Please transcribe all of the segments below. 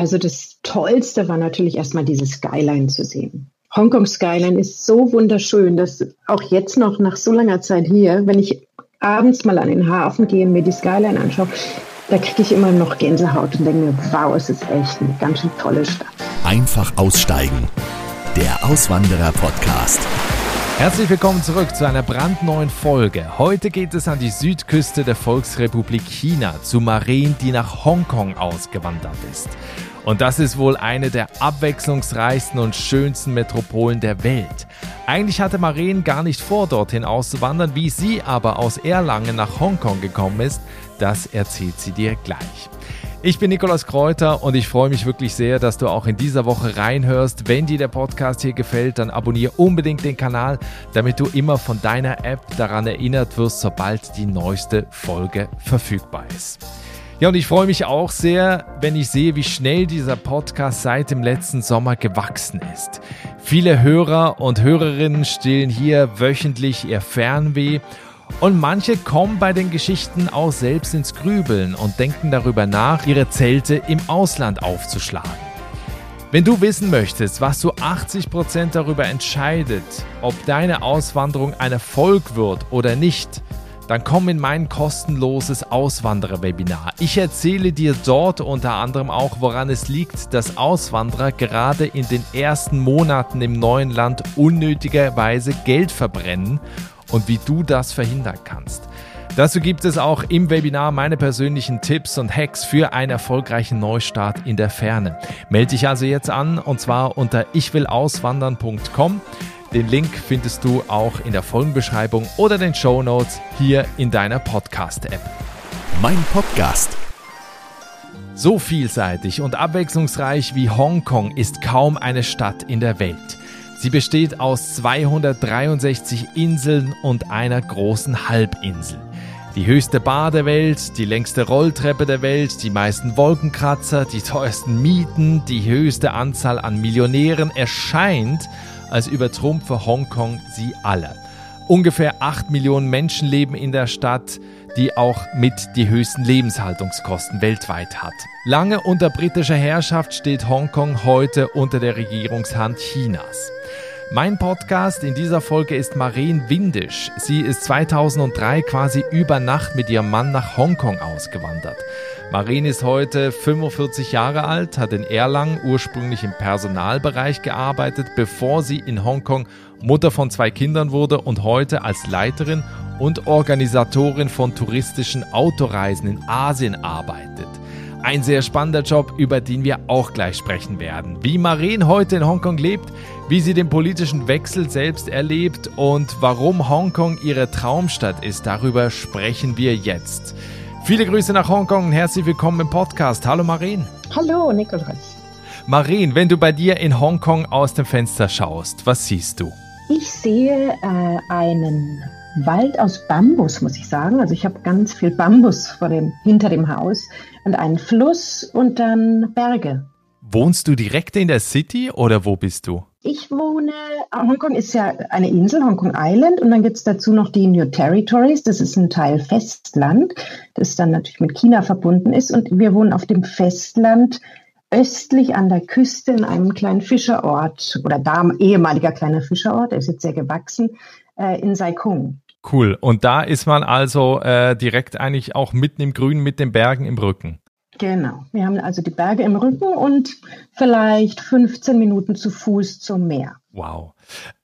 Also das Tollste war natürlich erstmal diese Skyline zu sehen. Hongkong Skyline ist so wunderschön, dass auch jetzt noch nach so langer Zeit hier, wenn ich abends mal an den Hafen gehe und mir die Skyline anschaue, da kriege ich immer noch Gänsehaut und denke mir, wow, es ist echt eine ganz schön tolle Stadt. Einfach aussteigen. Der Auswanderer-Podcast. Herzlich willkommen zurück zu einer brandneuen Folge. Heute geht es an die Südküste der Volksrepublik China, zu Maren, die nach Hongkong ausgewandert ist. Und das ist wohl eine der abwechslungsreichsten und schönsten Metropolen der Welt. Eigentlich hatte Maren gar nicht vor, dorthin auszuwandern, wie sie aber aus Erlangen nach Hongkong gekommen ist, das erzählt sie dir gleich. Ich bin Nikolaus Kräuter und ich freue mich wirklich sehr, dass du auch in dieser Woche reinhörst. Wenn dir der Podcast hier gefällt, dann abonniere unbedingt den Kanal, damit du immer von deiner App daran erinnert wirst, sobald die neueste Folge verfügbar ist. Ja, und ich freue mich auch sehr, wenn ich sehe, wie schnell dieser Podcast seit dem letzten Sommer gewachsen ist. Viele Hörer und Hörerinnen stillen hier wöchentlich ihr Fernweh und manche kommen bei den Geschichten auch selbst ins Grübeln und denken darüber nach, ihre Zelte im Ausland aufzuschlagen. Wenn du wissen möchtest, was zu 80% darüber entscheidet, ob deine Auswanderung ein Erfolg wird oder nicht, dann komm in mein kostenloses Auswanderer-Webinar. Ich erzähle dir dort unter anderem auch, woran es liegt, dass Auswanderer gerade in den ersten Monaten im neuen Land unnötigerweise Geld verbrennen und wie du das verhindern kannst. Dazu gibt es auch im Webinar meine persönlichen Tipps und Hacks für einen erfolgreichen Neustart in der Ferne. Melde dich also jetzt an und zwar unter ichwillauswandern.com. Den Link findest du auch in der Folgenbeschreibung oder den Show Notes hier in deiner Podcast-App. Mein Podcast. So vielseitig und abwechslungsreich wie Hongkong ist kaum eine Stadt in der Welt. Sie besteht aus 263 Inseln und einer großen Halbinsel. Die höchste Bar der Welt, die längste Rolltreppe der Welt, die meisten Wolkenkratzer, die teuersten Mieten, die höchste Anzahl an Millionären erscheint als übertrumpfe Hongkong sie alle. Ungefähr 8 Millionen Menschen leben in der Stadt, die auch mit die höchsten Lebenshaltungskosten weltweit hat. Lange unter britischer Herrschaft steht Hongkong heute unter der Regierungshand Chinas. Mein Podcast in dieser Folge ist Maren Windisch. Sie ist 2003 quasi über Nacht mit ihrem Mann nach Hongkong ausgewandert. Maren ist heute 45 Jahre alt, hat in Erlangen ursprünglich im Personalbereich gearbeitet, bevor sie in Hongkong Mutter von zwei Kindern wurde und heute als Leiterin und Organisatorin von touristischen Autoreisen in Asien arbeitet. Ein sehr spannender Job, über den wir auch gleich sprechen werden. Wie Maren heute in Hongkong lebt, wie sie den politischen Wechsel selbst erlebt und warum Hongkong ihre Traumstadt ist, darüber sprechen wir jetzt. Viele Grüße nach Hongkong und herzlich willkommen im Podcast. Hallo Maren. Hallo Nikolaus. Maren, wenn du bei dir in Hongkong aus dem Fenster schaust, was siehst du? Ich sehe äh, einen Wald aus Bambus, muss ich sagen. Also ich habe ganz viel Bambus vor dem, hinter dem Haus und einen Fluss und dann Berge. Wohnst du direkt in der City oder wo bist du? Ich wohne, Hongkong ist ja eine Insel, Hongkong Island, und dann gibt es dazu noch die New Territories, das ist ein Teil Festland, das dann natürlich mit China verbunden ist. Und wir wohnen auf dem Festland östlich an der Küste in einem kleinen Fischerort oder da ehemaliger kleiner Fischerort, der ist jetzt sehr gewachsen, äh, in Saikung. Cool. Und da ist man also äh, direkt eigentlich auch mitten im Grün mit den Bergen im Rücken. Genau. Wir haben also die Berge im Rücken und vielleicht 15 Minuten zu Fuß zum Meer. Wow.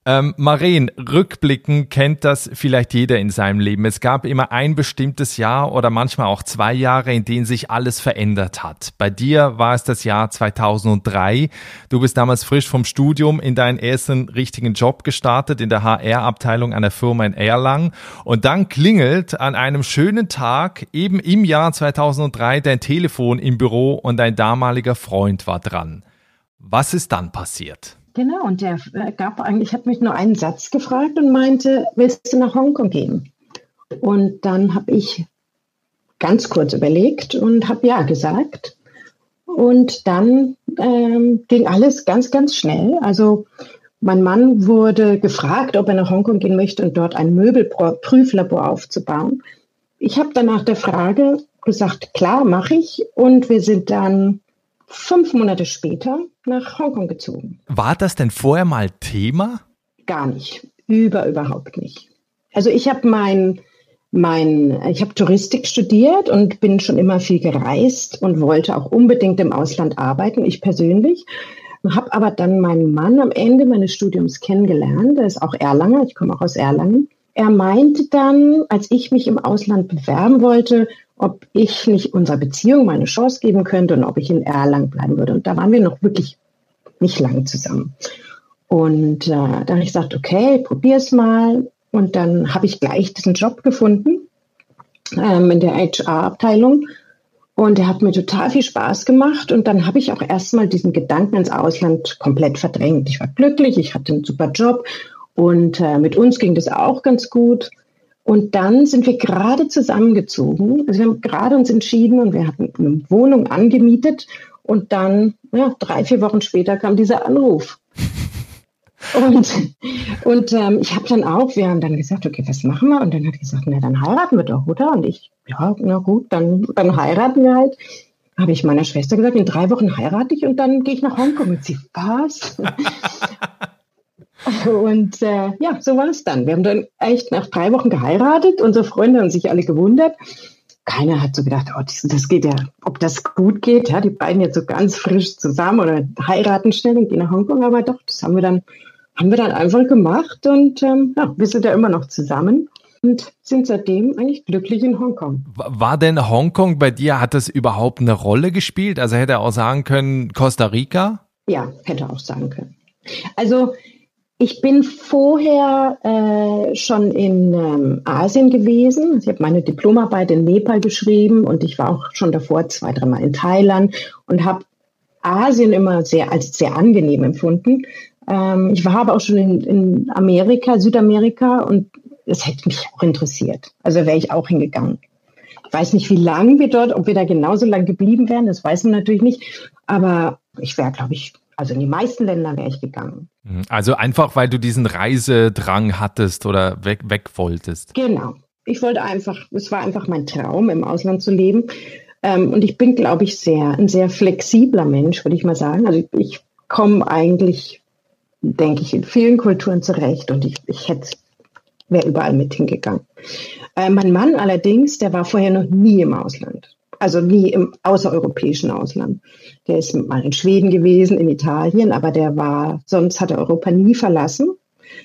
Ähm, Maren, rückblicken kennt das vielleicht jeder in seinem Leben. Es gab immer ein bestimmtes Jahr oder manchmal auch zwei Jahre, in denen sich alles verändert hat. Bei dir war es das Jahr 2003. Du bist damals frisch vom Studium in deinen ersten richtigen Job gestartet, in der HR-Abteilung einer Firma in Erlangen. Und dann klingelt an einem schönen Tag, eben im Jahr 2003, dein Telefon im Büro und dein damaliger Freund war dran. Was ist dann passiert? Genau, und der äh, gab eigentlich, hat mich nur einen Satz gefragt und meinte, willst du nach Hongkong gehen? Und dann habe ich ganz kurz überlegt und habe ja gesagt. Und dann ähm, ging alles ganz, ganz schnell. Also mein Mann wurde gefragt, ob er nach Hongkong gehen möchte und dort ein Möbelprüflabor aufzubauen. Ich habe dann nach der Frage gesagt, klar, mache ich. Und wir sind dann fünf Monate später nach Hongkong gezogen. War das denn vorher mal Thema? Gar nicht. Über, überhaupt nicht. Also ich habe mein, mein, ich habe Touristik studiert und bin schon immer viel gereist und wollte auch unbedingt im Ausland arbeiten, ich persönlich. Habe aber dann meinen Mann am Ende meines Studiums kennengelernt. Der ist auch Erlanger, ich komme auch aus Erlangen. Er meinte dann, als ich mich im Ausland bewerben wollte, ob ich nicht unserer Beziehung meine Chance geben könnte und ob ich in Erlangen bleiben würde. Und da waren wir noch wirklich nicht lange zusammen. Und äh, dann habe ich gesagt, okay, probier's mal. Und dann habe ich gleich diesen Job gefunden ähm, in der HR-Abteilung. Und der hat mir total viel Spaß gemacht. Und dann habe ich auch erstmal diesen Gedanken ins Ausland komplett verdrängt. Ich war glücklich, ich hatte einen super Job und äh, mit uns ging das auch ganz gut. Und dann sind wir gerade zusammengezogen. Also wir haben gerade uns entschieden und wir hatten eine Wohnung angemietet. Und dann, ja, drei, vier Wochen später kam dieser Anruf. Und, und ähm, ich habe dann auch, wir haben dann gesagt, okay, was machen wir? Und dann hat er gesagt, na, dann heiraten wir doch, oder? Und ich, ja, na gut, dann, dann heiraten wir halt. Habe ich meiner Schwester gesagt, in drei Wochen heirate ich und dann gehe ich nach Hongkong. Und sie, was? Und äh, ja, so war es dann. Wir haben dann echt nach drei Wochen geheiratet. Unsere Freunde haben sich alle gewundert. Keiner hat so gedacht, oh, das, das geht ja, ob das gut geht. Ja, die beiden jetzt so ganz frisch zusammen oder heiraten schnell und gehen nach Hongkong. Aber doch, das haben wir dann, haben wir dann einfach gemacht und ähm, ja, wir sind ja immer noch zusammen und sind seitdem eigentlich glücklich in Hongkong. War denn Hongkong bei dir, hat das überhaupt eine Rolle gespielt? Also hätte er auch sagen können, Costa Rica? Ja, hätte auch sagen können. Also ich bin vorher äh, schon in ähm, Asien gewesen. Ich habe meine Diplomarbeit in Nepal geschrieben und ich war auch schon davor zwei, dreimal in Thailand und habe Asien immer sehr als sehr angenehm empfunden. Ähm, ich war aber auch schon in, in Amerika, Südamerika und es hätte mich auch interessiert. Also wäre ich auch hingegangen. Ich weiß nicht, wie lange wir dort, ob wir da genauso lang geblieben wären, das weiß man natürlich nicht. Aber ich wäre, glaube ich, also in die meisten Länder wäre ich gegangen. Mhm. Also einfach, weil du diesen Reisedrang hattest oder weg, weg wolltest. Genau. Ich wollte einfach, es war einfach mein Traum, im Ausland zu leben. Ähm, und ich bin, glaube ich, sehr, ein sehr flexibler Mensch, würde ich mal sagen. Also ich, ich komme eigentlich, denke ich, in vielen Kulturen zurecht und ich, ich hätte, wäre überall mit hingegangen. Äh, mein Mann allerdings, der war vorher noch nie im Ausland also nie im außereuropäischen Ausland. Der ist mal in Schweden gewesen, in Italien, aber der war, sonst hat er Europa nie verlassen.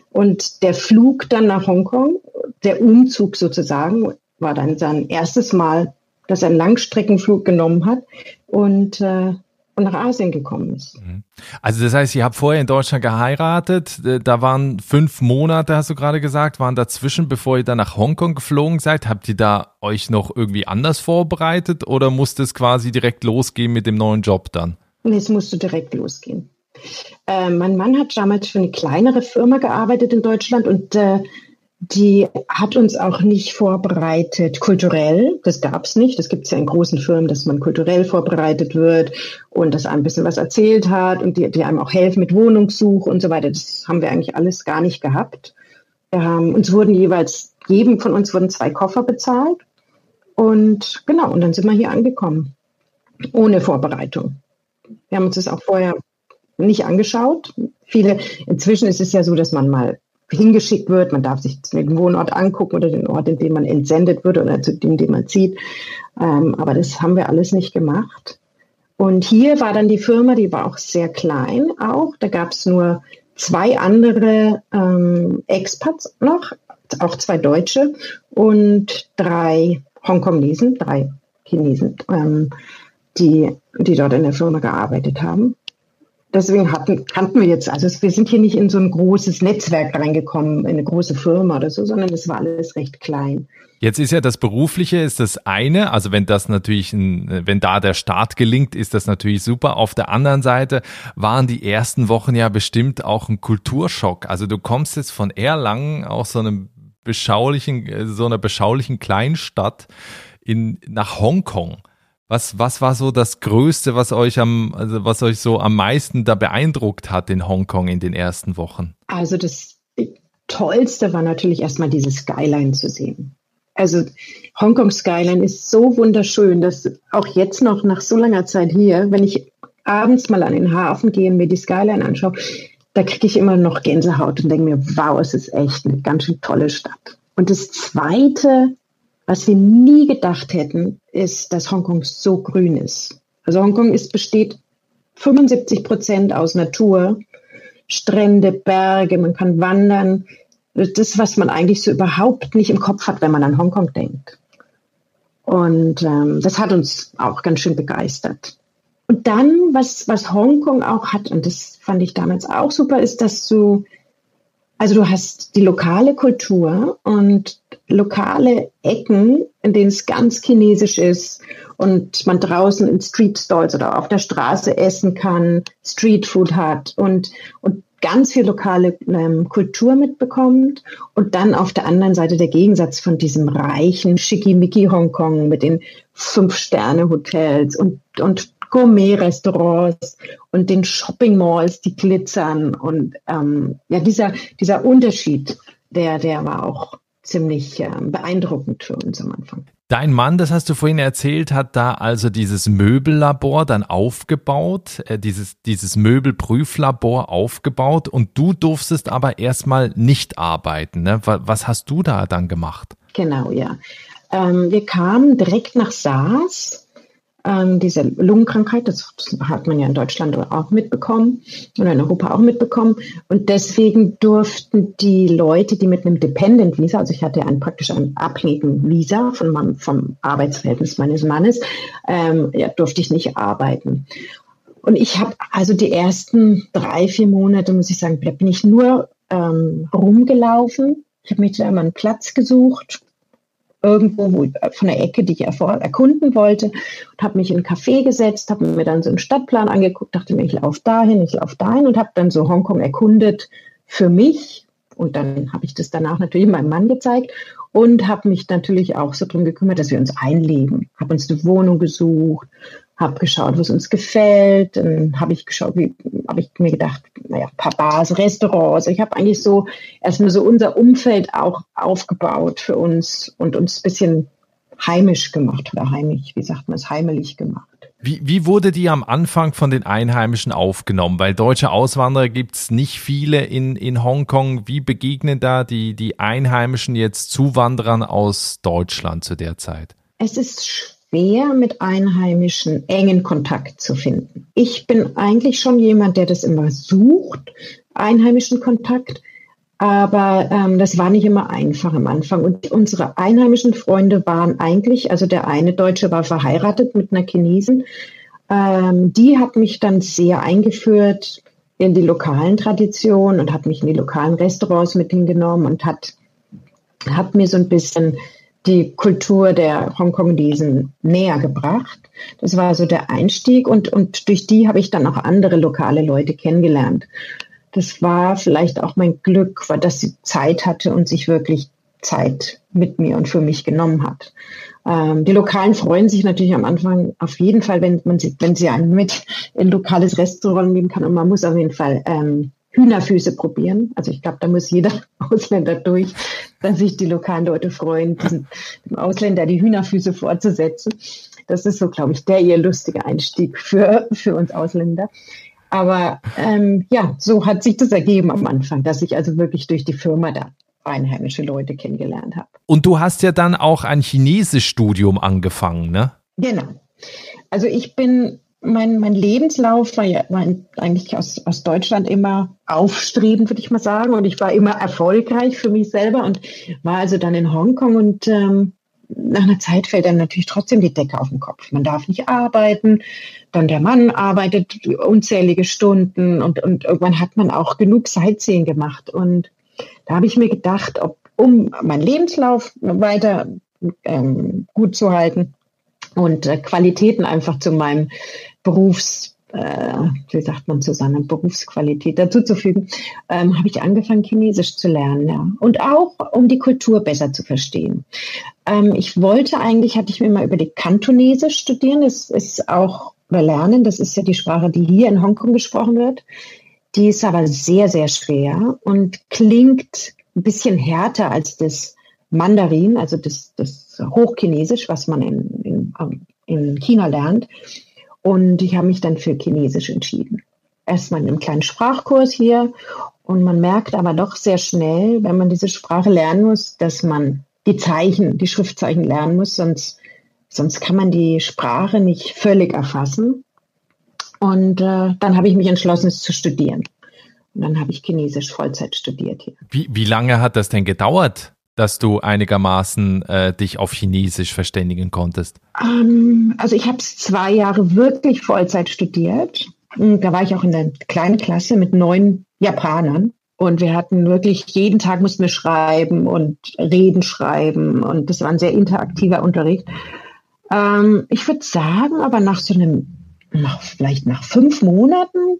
Und der Flug dann nach Hongkong, der Umzug sozusagen, war dann sein erstes Mal, dass er einen Langstreckenflug genommen hat. Und äh, und nach Asien gekommen ist. Mhm. Also das heißt, ihr habt vorher in Deutschland geheiratet, äh, da waren fünf Monate, hast du gerade gesagt, waren dazwischen, bevor ihr dann nach Hongkong geflogen seid. Habt ihr da euch noch irgendwie anders vorbereitet oder musste es quasi direkt losgehen mit dem neuen Job dann? Nee, es musste direkt losgehen. Äh, mein Mann hat damals für eine kleinere Firma gearbeitet in Deutschland und äh, die hat uns auch nicht vorbereitet kulturell. Das gab es nicht. Das gibt es ja in großen Firmen, dass man kulturell vorbereitet wird und dass ein bisschen was erzählt hat und die, die einem auch helfen mit Wohnungssuche und so weiter. Das haben wir eigentlich alles gar nicht gehabt. Ähm, uns wurden jeweils, jedem von uns wurden zwei Koffer bezahlt. Und genau, und dann sind wir hier angekommen. Ohne Vorbereitung. Wir haben uns das auch vorher nicht angeschaut. Viele, inzwischen ist es ja so, dass man mal hingeschickt wird. Man darf sich den Wohnort angucken oder den Ort, in dem man entsendet wird oder zu dem, den man zieht. Ähm, aber das haben wir alles nicht gemacht. Und hier war dann die Firma, die war auch sehr klein auch. Da gab es nur zwei andere ähm, Expats noch, auch zwei Deutsche und drei Hongkongesen, drei Chinesen, ähm, die, die dort in der Firma gearbeitet haben deswegen hatten, kannten wir jetzt, also wir sind hier nicht in so ein großes Netzwerk reingekommen, in eine große Firma oder so, sondern es war alles recht klein. Jetzt ist ja das Berufliche ist das eine, also wenn das natürlich, ein, wenn da der Start gelingt, ist das natürlich super. Auf der anderen Seite waren die ersten Wochen ja bestimmt auch ein Kulturschock. Also du kommst jetzt von Erlangen aus so einem beschaulichen, so einer beschaulichen Kleinstadt in, nach Hongkong. Was, was war so das Größte, was euch am, also was euch so am meisten da beeindruckt hat in Hongkong in den ersten Wochen? Also das Tollste war natürlich erstmal diese Skyline zu sehen. Also Hongkong Skyline ist so wunderschön, dass auch jetzt noch nach so langer Zeit hier, wenn ich abends mal an den Hafen gehe und mir die Skyline anschaue, da kriege ich immer noch Gänsehaut und denke mir, wow, es ist echt eine ganz schön tolle Stadt. Und das Zweite, was wir nie gedacht hätten, ist, dass Hongkong so grün ist. Also Hongkong ist, besteht 75 Prozent aus Natur, Strände, Berge, man kann wandern. Das, was man eigentlich so überhaupt nicht im Kopf hat, wenn man an Hongkong denkt. Und ähm, das hat uns auch ganz schön begeistert. Und dann, was, was Hongkong auch hat, und das fand ich damals auch super, ist, dass du, also du hast die lokale Kultur und lokale Ecken, in denen es ganz chinesisch ist und man draußen in Street Stalls oder auf der Straße essen kann, Street Food hat und, und ganz viel lokale ähm, Kultur mitbekommt und dann auf der anderen Seite der Gegensatz von diesem reichen Schickimicki Hongkong mit den Fünf-Sterne-Hotels und, und Gourmet-Restaurants und den Shopping-Malls, die glitzern und ähm, ja, dieser, dieser Unterschied, der, der war auch ziemlich äh, beeindruckend für uns am Anfang. Dein Mann, das hast du vorhin erzählt, hat da also dieses Möbellabor dann aufgebaut, äh, dieses, dieses Möbelprüflabor aufgebaut und du durftest aber erstmal nicht arbeiten. Ne? Was hast du da dann gemacht? Genau, ja. Ähm, wir kamen direkt nach SARS ähm, diese Lungenkrankheit, das, das, hat man ja in Deutschland auch mitbekommen oder in Europa auch mitbekommen. Und deswegen durften die Leute, die mit einem Dependent Visa, also ich hatte einen praktisch einen abhängigen Visa von meinem, vom Arbeitsverhältnis meines Mannes, ähm, ja, durfte ich nicht arbeiten. Und ich habe also die ersten drei, vier Monate, muss ich sagen, bin ich nur ähm, rumgelaufen. Ich habe mir da immer einen Platz gesucht, irgendwo wo, von der Ecke, die ich erkunden wollte, und habe mich in ein Café gesetzt, habe mir dann so einen Stadtplan angeguckt, dachte mir, ich laufe dahin, ich laufe dahin und habe dann so Hongkong erkundet für mich. Und dann habe ich das danach natürlich meinem Mann gezeigt und habe mich natürlich auch so drum gekümmert, dass wir uns einleben. Habe uns eine Wohnung gesucht, habe geschaut, was uns gefällt. Dann habe ich geschaut, wie habe ich mir gedacht, naja, paar Bars, Restaurants. Ich habe eigentlich so erstmal so unser Umfeld auch aufgebaut für uns und uns ein bisschen heimisch gemacht oder heimisch, wie sagt man es, heimelig gemacht. Wie, wie wurde die am Anfang von den Einheimischen aufgenommen? Weil deutsche Auswanderer gibt es nicht viele in, in Hongkong. Wie begegnen da die, die Einheimischen jetzt Zuwanderern aus Deutschland zu der Zeit? Es ist schwer, mit Einheimischen engen Kontakt zu finden. Ich bin eigentlich schon jemand, der das immer sucht, einheimischen Kontakt. Aber ähm, das war nicht immer einfach am Anfang. Und unsere einheimischen Freunde waren eigentlich, also der eine Deutsche war verheiratet mit einer Chinesin. Ähm, die hat mich dann sehr eingeführt in die lokalen Traditionen und hat mich in die lokalen Restaurants mit hingenommen und hat, hat mir so ein bisschen die Kultur der Hongkongesen näher gebracht. Das war so der Einstieg und, und durch die habe ich dann auch andere lokale Leute kennengelernt. Das war vielleicht auch mein Glück, weil dass sie Zeit hatte und sich wirklich Zeit mit mir und für mich genommen hat. Ähm, die Lokalen freuen sich natürlich am Anfang auf jeden Fall, wenn man sie, wenn sie einen mit in ein lokales Restaurant nehmen kann und man muss auf jeden Fall ähm, Hühnerfüße probieren. Also ich glaube, da muss jeder Ausländer durch, dass sich die lokalen Leute freuen, diesem, dem Ausländer die Hühnerfüße fortzusetzen. Das ist so, glaube ich, der ihr lustiger Einstieg für, für uns Ausländer. Aber ähm, ja, so hat sich das ergeben am Anfang, dass ich also wirklich durch die Firma da einheimische Leute kennengelernt habe. Und du hast ja dann auch ein Chinesischstudium angefangen, ne? Genau. Also ich bin mein, mein Lebenslauf war ja war eigentlich aus, aus Deutschland immer aufstrebend, würde ich mal sagen. Und ich war immer erfolgreich für mich selber und war also dann in Hongkong und ähm, nach einer Zeit fällt dann natürlich trotzdem die Decke auf den Kopf. Man darf nicht arbeiten, dann der Mann arbeitet unzählige Stunden und, und irgendwann hat man auch genug Sightseeing gemacht. Und da habe ich mir gedacht, ob, um meinen Lebenslauf weiter ähm, gut zu halten und äh, Qualitäten einfach zu meinem Berufs, äh, wie sagt man, zu seiner Berufsqualität dazuzufügen, ähm, habe ich angefangen, Chinesisch zu lernen. Ja. Und auch, um die Kultur besser zu verstehen. Ähm, ich wollte eigentlich, hatte ich mir mal über die Kantonesisch studieren. Das ist auch, oder lernen, das ist ja die Sprache, die hier in Hongkong gesprochen wird. Die ist aber sehr, sehr schwer und klingt ein bisschen härter als das Mandarin, also das, das Hochchinesisch, was man in, in, in China lernt. Und ich habe mich dann für Chinesisch entschieden. Erstmal in einem kleinen Sprachkurs hier. Und man merkt aber doch sehr schnell, wenn man diese Sprache lernen muss, dass man die Zeichen, die Schriftzeichen lernen muss, sonst, sonst kann man die Sprache nicht völlig erfassen. Und äh, dann habe ich mich entschlossen, es zu studieren. Und dann habe ich Chinesisch Vollzeit studiert hier. Wie, wie lange hat das denn gedauert, dass du einigermaßen äh, dich auf Chinesisch verständigen konntest? Ähm, also ich habe es zwei Jahre wirklich Vollzeit studiert. Und da war ich auch in der kleinen Klasse mit neun Japanern. Und wir hatten wirklich, jeden Tag mussten wir schreiben und Reden schreiben. Und das war ein sehr interaktiver Unterricht. Ähm, ich würde sagen, aber nach so einem, nach, vielleicht nach fünf Monaten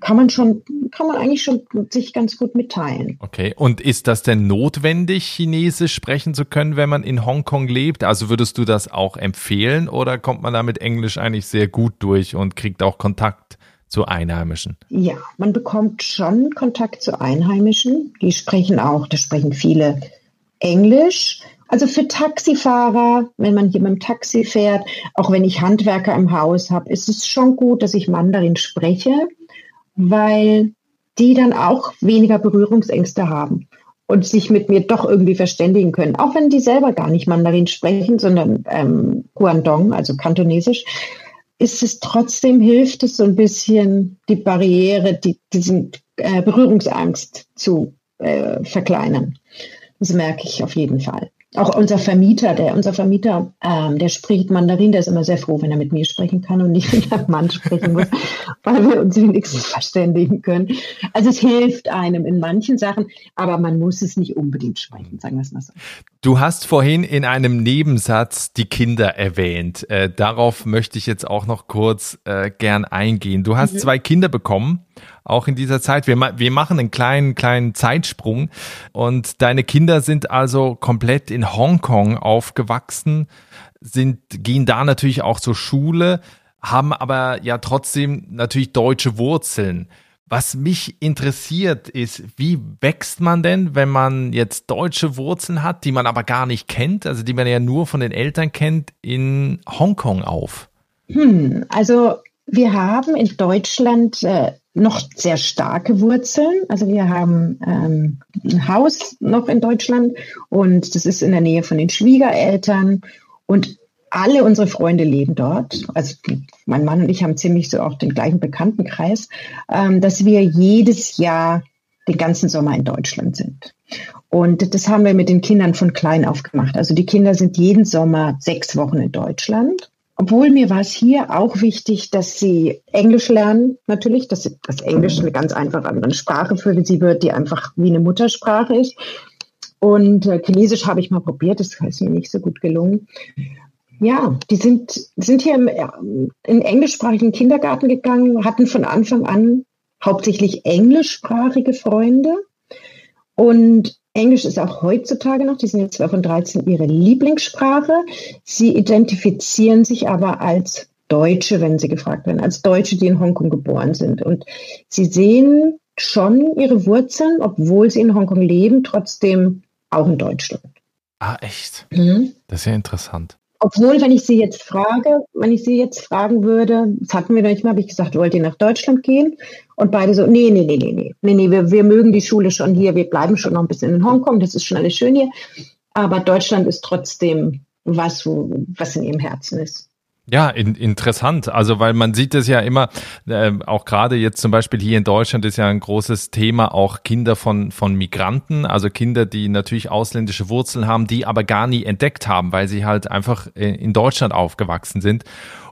kann man schon, kann man eigentlich schon sich ganz gut mitteilen. Okay. Und ist das denn notwendig, Chinesisch sprechen zu können, wenn man in Hongkong lebt? Also würdest du das auch empfehlen oder kommt man da mit Englisch eigentlich sehr gut durch und kriegt auch Kontakt zu Einheimischen? Ja, man bekommt schon Kontakt zu Einheimischen. Die sprechen auch, da sprechen viele Englisch. Also für Taxifahrer, wenn man hier mit dem Taxi fährt, auch wenn ich Handwerker im Haus habe, ist es schon gut, dass ich Mandarin spreche weil die dann auch weniger Berührungsängste haben und sich mit mir doch irgendwie verständigen können. Auch wenn die selber gar nicht Mandarin sprechen, sondern ähm, Guangdong, also Kantonesisch, ist es trotzdem, hilft es so ein bisschen, die Barriere, die, diesen äh, Berührungsangst zu äh, verkleinern. Das merke ich auf jeden Fall. Auch unser Vermieter, der unser Vermieter, ähm, der spricht Mandarin, der ist immer sehr froh, wenn er mit mir sprechen kann und nicht mit einem Mann sprechen muss, weil wir uns wenigstens verständigen können. Also es hilft einem in manchen Sachen, aber man muss es nicht unbedingt sprechen, sagen wir es mal so. Du hast vorhin in einem Nebensatz die Kinder erwähnt. Äh, darauf möchte ich jetzt auch noch kurz äh, gern eingehen. Du hast mhm. zwei Kinder bekommen auch in dieser Zeit. Wir, wir machen einen kleinen, kleinen Zeitsprung und deine Kinder sind also komplett in Hongkong aufgewachsen, sind, gehen da natürlich auch zur Schule, haben aber ja trotzdem natürlich deutsche Wurzeln. Was mich interessiert ist, wie wächst man denn, wenn man jetzt deutsche Wurzeln hat, die man aber gar nicht kennt, also die man ja nur von den Eltern kennt, in Hongkong auf? Hm, also wir haben in Deutschland äh, noch sehr starke Wurzeln. Also wir haben ähm, ein Haus noch in Deutschland und das ist in der Nähe von den Schwiegereltern und alle unsere Freunde leben dort. Also mein Mann und ich haben ziemlich so auch den gleichen Bekanntenkreis, ähm, dass wir jedes Jahr den ganzen Sommer in Deutschland sind. Und das haben wir mit den Kindern von klein auf gemacht. Also die Kinder sind jeden Sommer sechs Wochen in Deutschland. Obwohl mir war es hier auch wichtig, dass sie Englisch lernen, natürlich, dass das Englisch eine ganz einfache andere Sprache für sie wird, die einfach wie eine Muttersprache ist. Und äh, Chinesisch habe ich mal probiert, das ist mir nicht so gut gelungen. Ja, die sind, sind hier im, in englischsprachigen Kindergarten gegangen, hatten von Anfang an hauptsächlich englischsprachige Freunde. Und Englisch ist auch heutzutage noch, die sind jetzt 12 und 13, ihre Lieblingssprache. Sie identifizieren sich aber als Deutsche, wenn sie gefragt werden, als Deutsche, die in Hongkong geboren sind. Und sie sehen schon ihre Wurzeln, obwohl sie in Hongkong leben, trotzdem auch in Deutschland. Ah, echt? Mhm. Das ist ja interessant. Obwohl, wenn ich sie jetzt frage, wenn ich sie jetzt fragen würde, das hatten wir noch nicht mal, habe ich gesagt, wollt ihr nach Deutschland gehen? Und beide so, nee, nee, nee, nee, nee, nee, nee, wir, wir mögen die Schule schon hier, wir bleiben schon noch ein bisschen in Hongkong, das ist schon alles schön hier. Aber Deutschland ist trotzdem was, was in ihrem Herzen ist. Ja, in, interessant. Also, weil man sieht es ja immer, äh, auch gerade jetzt zum Beispiel hier in Deutschland ist ja ein großes Thema auch Kinder von, von Migranten, also Kinder, die natürlich ausländische Wurzeln haben, die aber gar nie entdeckt haben, weil sie halt einfach äh, in Deutschland aufgewachsen sind.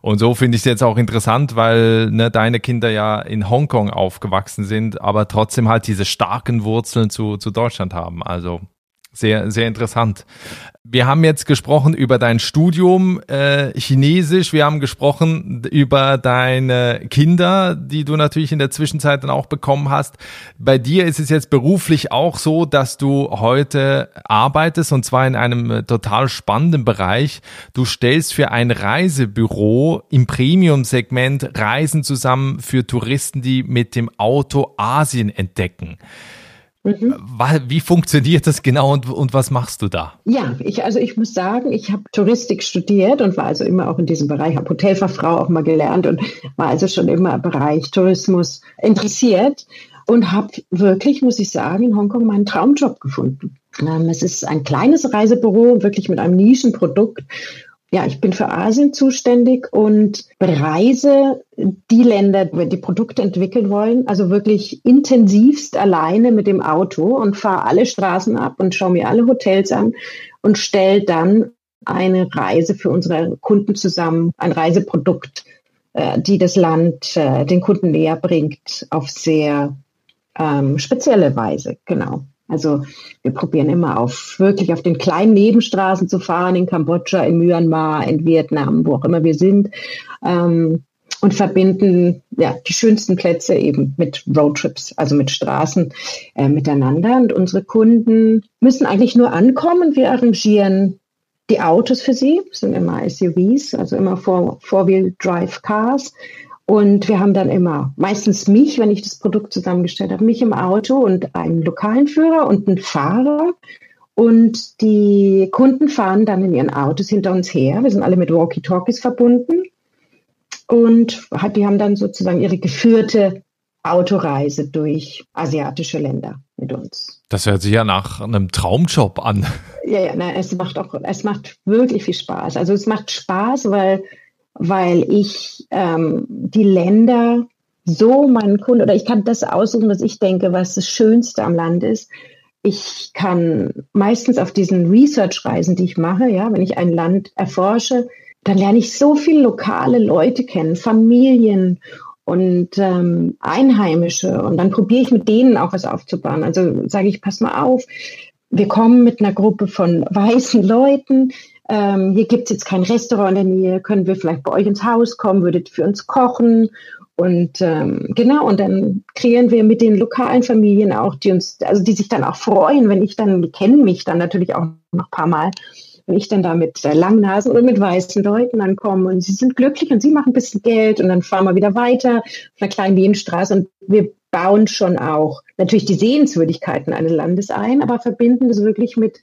Und so finde ich es jetzt auch interessant, weil ne, deine Kinder ja in Hongkong aufgewachsen sind, aber trotzdem halt diese starken Wurzeln zu, zu Deutschland haben. Also sehr, sehr interessant. Wir haben jetzt gesprochen über dein Studium äh, Chinesisch. Wir haben gesprochen über deine Kinder, die du natürlich in der Zwischenzeit dann auch bekommen hast. Bei dir ist es jetzt beruflich auch so, dass du heute arbeitest und zwar in einem äh, total spannenden Bereich. Du stellst für ein Reisebüro im Premium-Segment Reisen zusammen für Touristen, die mit dem Auto Asien entdecken. Mhm. Wie funktioniert das genau und, und was machst du da? Ja, ich, also ich muss sagen, ich habe Touristik studiert und war also immer auch in diesem Bereich, habe Hotelfachfrau auch mal gelernt und war also schon immer im Bereich Tourismus interessiert und habe wirklich, muss ich sagen, in Hongkong meinen Traumjob gefunden. Ähm, es ist ein kleines Reisebüro, wirklich mit einem Nischenprodukt ja, ich bin für Asien zuständig und bereise die Länder, die Produkte entwickeln wollen, also wirklich intensivst alleine mit dem Auto und fahre alle Straßen ab und schaue mir alle Hotels an und stelle dann eine Reise für unsere Kunden zusammen, ein Reiseprodukt, äh, die das Land äh, den Kunden näher bringt auf sehr ähm, spezielle Weise. Genau. Also wir probieren immer auf wirklich auf den kleinen Nebenstraßen zu fahren in Kambodscha, in Myanmar, in Vietnam, wo auch immer wir sind. Ähm, und verbinden ja die schönsten Plätze eben mit Roadtrips, also mit Straßen äh, miteinander. Und unsere Kunden müssen eigentlich nur ankommen. Wir arrangieren die Autos für sie, das sind immer SUVs, also immer Four-Wheel-Drive-Cars. Und wir haben dann immer meistens mich, wenn ich das Produkt zusammengestellt habe, mich im Auto und einen lokalen Führer und einen Fahrer. Und die Kunden fahren dann in ihren Autos hinter uns her. Wir sind alle mit Walkie-Talkies verbunden. Und die haben dann sozusagen ihre geführte Autoreise durch asiatische Länder mit uns. Das hört sich ja nach einem Traumjob an. Ja, ja, nein, es macht auch, es macht wirklich viel Spaß. Also es macht Spaß, weil weil ich ähm, die Länder so meinen Kunden oder ich kann das aussuchen, was ich denke, was das Schönste am Land ist. Ich kann meistens auf diesen Research-Reisen, die ich mache, ja, wenn ich ein Land erforsche, dann lerne ich so viele lokale Leute kennen, Familien und ähm, Einheimische und dann probiere ich mit denen auch was aufzubauen. Also sage ich, pass mal auf, wir kommen mit einer Gruppe von weißen Leuten, ähm, hier gibt es jetzt kein Restaurant in der Nähe, können wir vielleicht bei euch ins Haus kommen, würdet für uns kochen. Und ähm, genau, und dann kreieren wir mit den lokalen Familien auch, die uns, also die sich dann auch freuen, wenn ich dann, die kennen mich dann natürlich auch noch ein paar Mal, wenn ich dann da mit äh, Langnasen oder mit weißen Leuten dann komme und sie sind glücklich und sie machen ein bisschen Geld und dann fahren wir wieder weiter auf einer kleinen Nebenstraße und wir bauen schon auch natürlich die Sehenswürdigkeiten eines Landes ein, aber verbinden das wirklich mit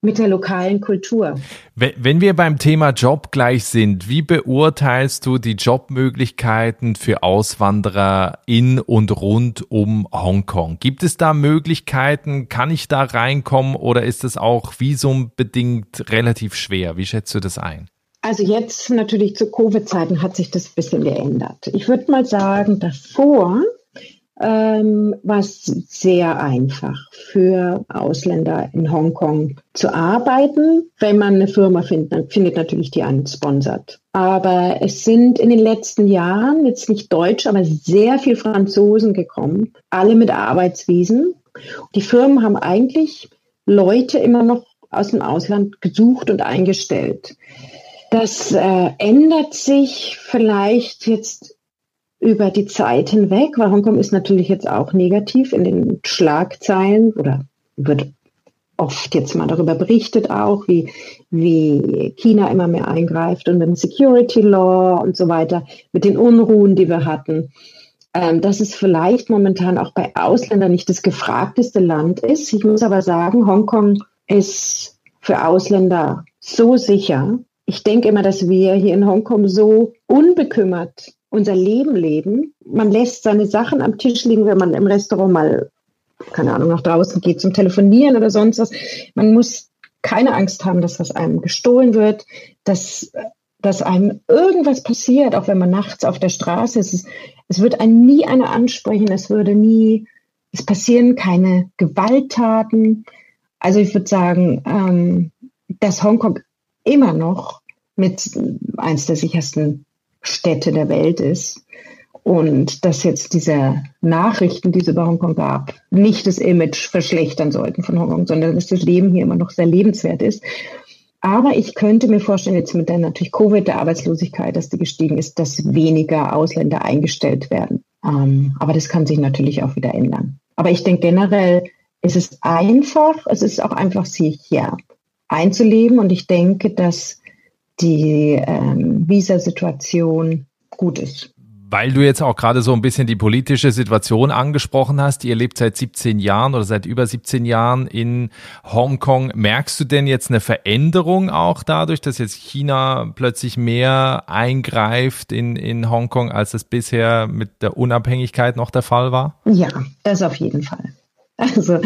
mit der lokalen Kultur. Wenn wir beim Thema Job gleich sind, wie beurteilst du die Jobmöglichkeiten für Auswanderer in und rund um Hongkong? Gibt es da Möglichkeiten? Kann ich da reinkommen oder ist es auch visumbedingt relativ schwer? Wie schätzt du das ein? Also jetzt natürlich zu Covid-Zeiten hat sich das ein bisschen geändert. Ich würde mal sagen, davor ähm, war es sehr einfach für Ausländer in Hongkong zu arbeiten. Wenn man eine Firma findet, dann findet natürlich die einen sponsert. Aber es sind in den letzten Jahren jetzt nicht Deutsch, aber sehr viel Franzosen gekommen, alle mit Arbeitswiesen. Die Firmen haben eigentlich Leute immer noch aus dem Ausland gesucht und eingestellt. Das äh, ändert sich vielleicht jetzt über die Zeit hinweg, weil Hongkong ist natürlich jetzt auch negativ in den Schlagzeilen oder wird oft jetzt mal darüber berichtet auch, wie, wie China immer mehr eingreift und mit dem Security Law und so weiter, mit den Unruhen, die wir hatten, ähm, dass es vielleicht momentan auch bei Ausländern nicht das gefragteste Land ist. Ich muss aber sagen, Hongkong ist für Ausländer so sicher. Ich denke immer, dass wir hier in Hongkong so unbekümmert unser Leben leben. Man lässt seine Sachen am Tisch liegen, wenn man im Restaurant mal, keine Ahnung, nach draußen geht zum Telefonieren oder sonst was. Man muss keine Angst haben, dass was einem gestohlen wird, dass, dass einem irgendwas passiert, auch wenn man nachts auf der Straße ist. Es, es wird einen nie einer ansprechen, es würde nie, es passieren keine Gewalttaten. Also ich würde sagen, ähm, dass Hongkong immer noch mit eins der sichersten Städte der Welt ist. Und dass jetzt diese Nachrichten, die es über Hongkong gab, nicht das Image verschlechtern sollten von Hongkong, sondern dass das Leben hier immer noch sehr lebenswert ist. Aber ich könnte mir vorstellen, jetzt mit der natürlich Covid, der Arbeitslosigkeit, dass die gestiegen ist, dass weniger Ausländer eingestellt werden. Ähm, aber das kann sich natürlich auch wieder ändern. Aber ich denke generell, es ist einfach, es ist auch einfach, sich hier einzuleben. Und ich denke, dass die ähm, Visasituation gut ist. Weil du jetzt auch gerade so ein bisschen die politische Situation angesprochen hast, ihr lebt seit 17 Jahren oder seit über 17 Jahren in Hongkong. Merkst du denn jetzt eine Veränderung auch dadurch, dass jetzt China plötzlich mehr eingreift in, in Hongkong, als es bisher mit der Unabhängigkeit noch der Fall war? Ja, das auf jeden Fall. Also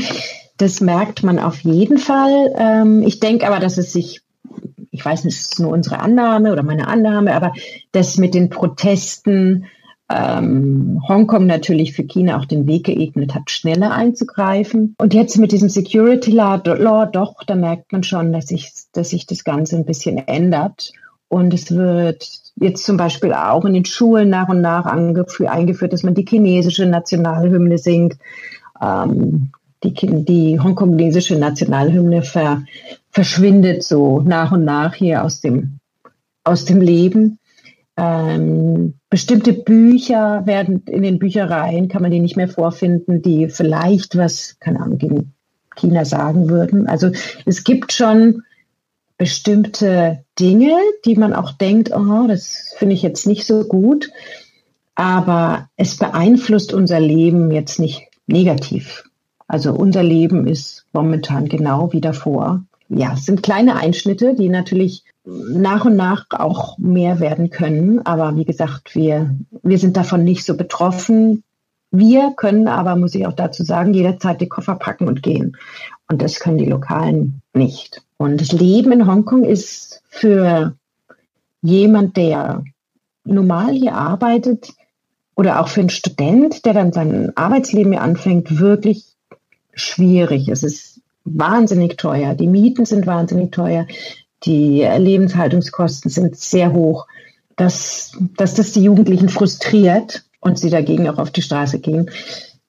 das merkt man auf jeden Fall. Ähm, ich denke aber, dass es sich ich weiß nicht, es ist nur unsere Annahme oder meine Annahme, aber dass mit den Protesten ähm, Hongkong natürlich für China auch den Weg geebnet hat, schneller einzugreifen. Und jetzt mit diesem Security Law, Law doch, da merkt man schon, dass sich, dass sich das Ganze ein bisschen ändert. Und es wird jetzt zum Beispiel auch in den Schulen nach und nach eingeführt, dass man die chinesische Nationalhymne singt. Ähm, die, die hongkongesische Nationalhymne ver, verschwindet so nach und nach hier aus dem, aus dem Leben. Ähm, bestimmte Bücher werden in den Büchereien, kann man die nicht mehr vorfinden, die vielleicht was, keine Ahnung, gegen China sagen würden. Also es gibt schon bestimmte Dinge, die man auch denkt, oh, das finde ich jetzt nicht so gut, aber es beeinflusst unser Leben jetzt nicht negativ. Also unser Leben ist momentan genau wie davor. Ja, es sind kleine Einschnitte, die natürlich nach und nach auch mehr werden können. Aber wie gesagt, wir, wir sind davon nicht so betroffen. Wir können aber, muss ich auch dazu sagen, jederzeit die Koffer packen und gehen. Und das können die Lokalen nicht. Und das Leben in Hongkong ist für jemand, der normal hier arbeitet oder auch für einen Student, der dann sein Arbeitsleben hier anfängt, wirklich schwierig. Es ist wahnsinnig teuer. Die Mieten sind wahnsinnig teuer. Die Lebenshaltungskosten sind sehr hoch. Dass, dass das die Jugendlichen frustriert und sie dagegen auch auf die Straße gehen,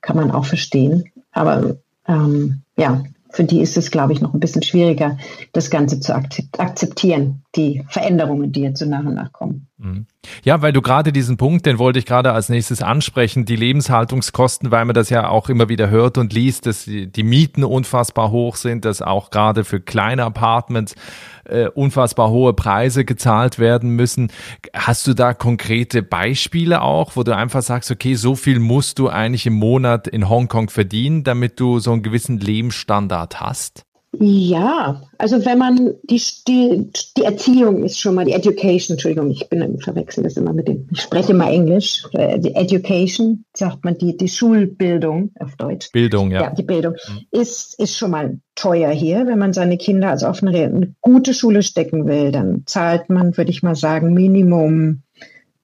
kann man auch verstehen. Aber ähm, ja, für die ist es, glaube ich, noch ein bisschen schwieriger, das Ganze zu akzeptieren, die Veränderungen, die jetzt so nach und nach kommen. Mhm. Ja, weil du gerade diesen Punkt, den wollte ich gerade als nächstes ansprechen, die Lebenshaltungskosten, weil man das ja auch immer wieder hört und liest, dass die Mieten unfassbar hoch sind, dass auch gerade für kleine Apartments äh, unfassbar hohe Preise gezahlt werden müssen. Hast du da konkrete Beispiele auch, wo du einfach sagst, okay, so viel musst du eigentlich im Monat in Hongkong verdienen, damit du so einen gewissen Lebensstandard hast? Ja, also wenn man die, die, die Erziehung ist schon mal, die Education, Entschuldigung, ich bin verwechsel das immer mit dem, ich spreche mal Englisch, äh, die Education, sagt man, die, die Schulbildung auf Deutsch. Bildung, ja. Ja, die Bildung mhm. ist, ist schon mal teuer hier. Wenn man seine Kinder also auf eine, eine gute Schule stecken will, dann zahlt man, würde ich mal sagen, Minimum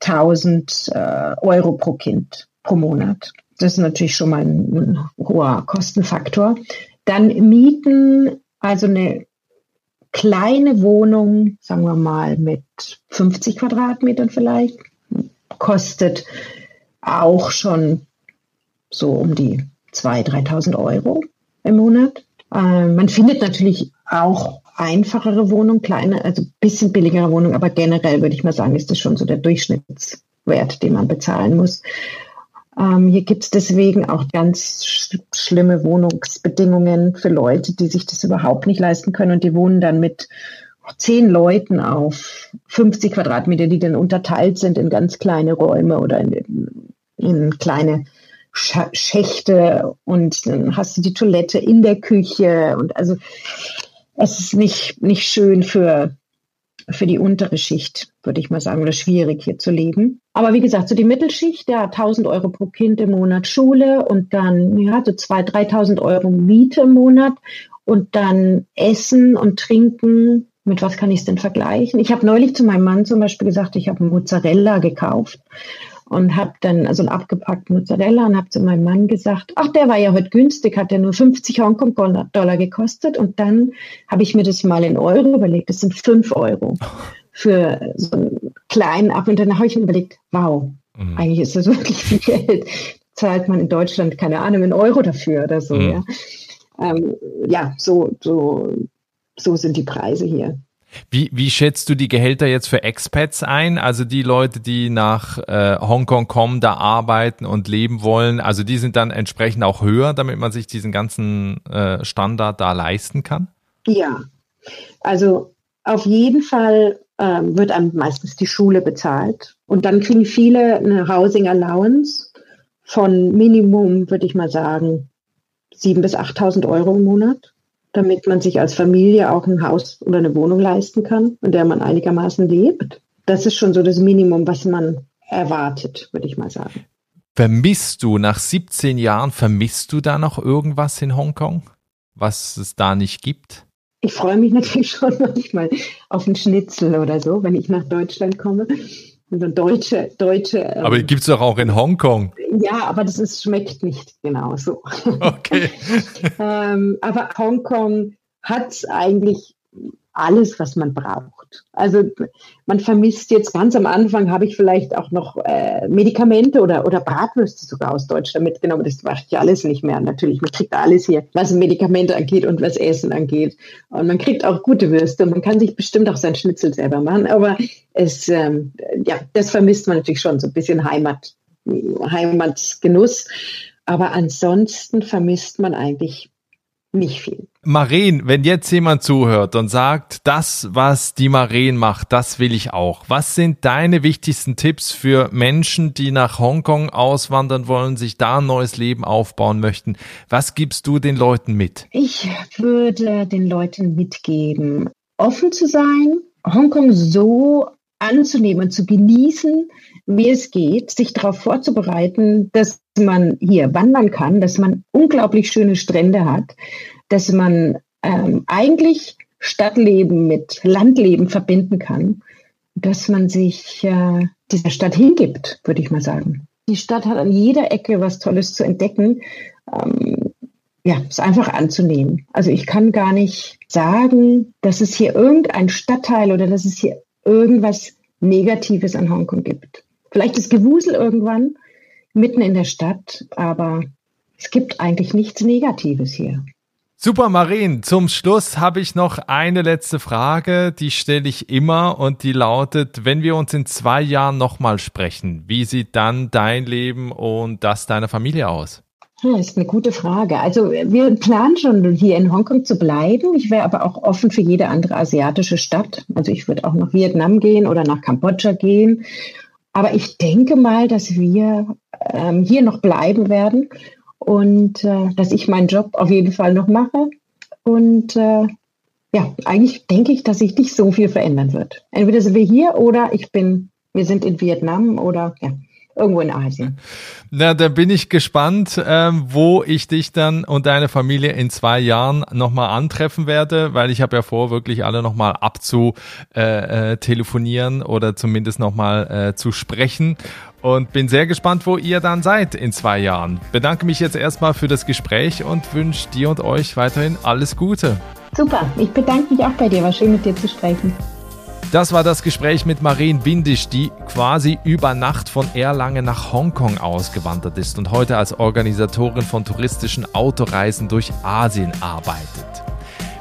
1000 äh, Euro pro Kind pro Monat. Das ist natürlich schon mal ein, ein hoher Kostenfaktor. Dann Mieten, also eine kleine Wohnung, sagen wir mal mit 50 Quadratmetern vielleicht, kostet auch schon so um die 2.000, 3.000 Euro im Monat. Äh, man findet natürlich auch einfachere Wohnungen, kleine, also ein bisschen billigere Wohnungen, aber generell würde ich mal sagen, ist das schon so der Durchschnittswert, den man bezahlen muss. Ähm, hier gibt es deswegen auch ganz sch schlimme Wohnungsbedingungen für Leute, die sich das überhaupt nicht leisten können. Und die wohnen dann mit zehn Leuten auf 50 Quadratmeter, die dann unterteilt sind in ganz kleine Räume oder in, in kleine Sch Schächte. Und dann hast du die Toilette in der Küche. Und also es ist nicht, nicht schön für, für die untere Schicht, würde ich mal sagen, oder schwierig hier zu leben. Aber wie gesagt, so die Mittelschicht, ja, 1000 Euro pro Kind im Monat Schule und dann, ja, so 2.000, 3.000 Euro Miete im Monat und dann Essen und Trinken. Mit was kann ich es denn vergleichen? Ich habe neulich zu meinem Mann zum Beispiel gesagt, ich habe Mozzarella gekauft und habe dann also einen abgepackten Mozzarella und habe zu meinem Mann gesagt, ach, der war ja heute günstig, hat ja nur 50 Hongkong-Dollar gekostet. Und dann habe ich mir das mal in Euro überlegt, das sind 5 Euro für so einen kleinen Ab. Und dann habe ich mir überlegt, wow, mhm. eigentlich ist das wirklich viel Geld. Zahlt man in Deutschland, keine Ahnung, einen Euro dafür oder so. Mhm. Ja, ähm, ja so, so, so sind die Preise hier. Wie, wie schätzt du die Gehälter jetzt für Expats ein? Also die Leute, die nach äh, Hongkong kommen, da arbeiten und leben wollen, also die sind dann entsprechend auch höher, damit man sich diesen ganzen äh, Standard da leisten kann? Ja, also auf jeden Fall ähm, wird einem meistens die Schule bezahlt. Und dann kriegen viele eine Housing Allowance von Minimum, würde ich mal sagen, 7.000 bis 8.000 Euro im Monat, damit man sich als Familie auch ein Haus oder eine Wohnung leisten kann, in der man einigermaßen lebt. Das ist schon so das Minimum, was man erwartet, würde ich mal sagen. Vermisst du nach 17 Jahren, vermisst du da noch irgendwas in Hongkong, was es da nicht gibt? Ich freue mich natürlich schon manchmal auf einen Schnitzel oder so, wenn ich nach Deutschland komme. Also deutsche, deutsche. Ähm, aber gibt es doch auch in Hongkong. Ja, aber das ist, schmeckt nicht genauso. Okay. ähm, aber Hongkong hat eigentlich alles, was man braucht. Also man vermisst jetzt ganz am Anfang, habe ich vielleicht auch noch äh, Medikamente oder, oder Bratwürste sogar aus Deutschland mitgenommen. Das macht ja alles nicht mehr. Natürlich, man kriegt alles hier, was Medikamente angeht und was Essen angeht. Und man kriegt auch gute Würste. Man kann sich bestimmt auch sein Schnitzel selber machen. Aber es, ähm, ja, das vermisst man natürlich schon so ein bisschen Heimat, Heimatgenuss. Aber ansonsten vermisst man eigentlich nicht viel. Maren, wenn jetzt jemand zuhört und sagt, das, was die Maren macht, das will ich auch. Was sind deine wichtigsten Tipps für Menschen, die nach Hongkong auswandern wollen, sich da ein neues Leben aufbauen möchten? Was gibst du den Leuten mit? Ich würde den Leuten mitgeben, offen zu sein, Hongkong so anzunehmen und zu genießen, wie es geht, sich darauf vorzubereiten, dass man hier wandern kann, dass man unglaublich schöne Strände hat, dass man ähm, eigentlich Stadtleben mit Landleben verbinden kann, dass man sich äh, dieser Stadt hingibt, würde ich mal sagen. Die Stadt hat an jeder Ecke was Tolles zu entdecken. Ähm, ja, es einfach anzunehmen. Also ich kann gar nicht sagen, dass es hier irgendein Stadtteil oder dass es hier irgendwas Negatives an Hongkong gibt. Vielleicht ist Gewusel irgendwann mitten in der Stadt, aber es gibt eigentlich nichts Negatives hier. Super, Marien. Zum Schluss habe ich noch eine letzte Frage, die stelle ich immer und die lautet, wenn wir uns in zwei Jahren nochmal sprechen, wie sieht dann dein Leben und das deiner Familie aus? Ja, ist eine gute Frage. Also wir planen schon hier in Hongkong zu bleiben. Ich wäre aber auch offen für jede andere asiatische Stadt. Also ich würde auch nach Vietnam gehen oder nach Kambodscha gehen aber ich denke mal, dass wir ähm, hier noch bleiben werden und äh, dass ich meinen Job auf jeden Fall noch mache. Und äh, ja, eigentlich denke ich, dass sich nicht so viel verändern wird. Entweder sind wir hier oder ich bin, wir sind in Vietnam oder ja, irgendwo in Asien. Na, da bin ich gespannt, ähm, wo ich dich dann und deine Familie in zwei Jahren nochmal antreffen werde, weil ich habe ja vor, wirklich alle nochmal abzu äh, äh, telefonieren oder zumindest nochmal äh, zu sprechen und bin sehr gespannt, wo ihr dann seid in zwei Jahren. Bedanke mich jetzt erstmal für das Gespräch und wünsche dir und euch weiterhin alles Gute. Super, ich bedanke mich auch bei dir. War schön mit dir zu sprechen. Das war das Gespräch mit Maren Bindisch, die quasi über Nacht von Erlangen nach Hongkong ausgewandert ist und heute als Organisatorin von touristischen Autoreisen durch Asien arbeitet.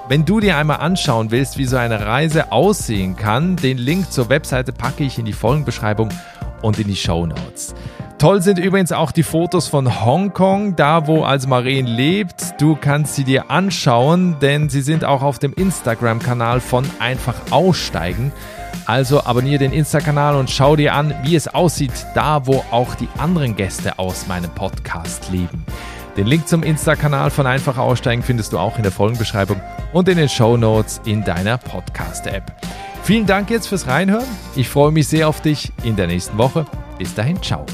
Wenn du dir einmal anschauen willst, wie so eine Reise aussehen kann, den Link zur Webseite packe ich in die Folgenbeschreibung und in die Show Notes. Toll sind übrigens auch die Fotos von Hongkong, da wo als Maren lebt. Du kannst sie dir anschauen, denn sie sind auch auf dem Instagram-Kanal von Einfach Aussteigen. Also abonniere den Insta-Kanal und schau dir an, wie es aussieht, da wo auch die anderen Gäste aus meinem Podcast leben. Den Link zum Insta-Kanal von Einfach Aussteigen findest du auch in der Folgenbeschreibung und in den Show Notes in deiner Podcast-App. Vielen Dank jetzt fürs Reinhören. Ich freue mich sehr auf dich in der nächsten Woche. Bis dahin, ciao.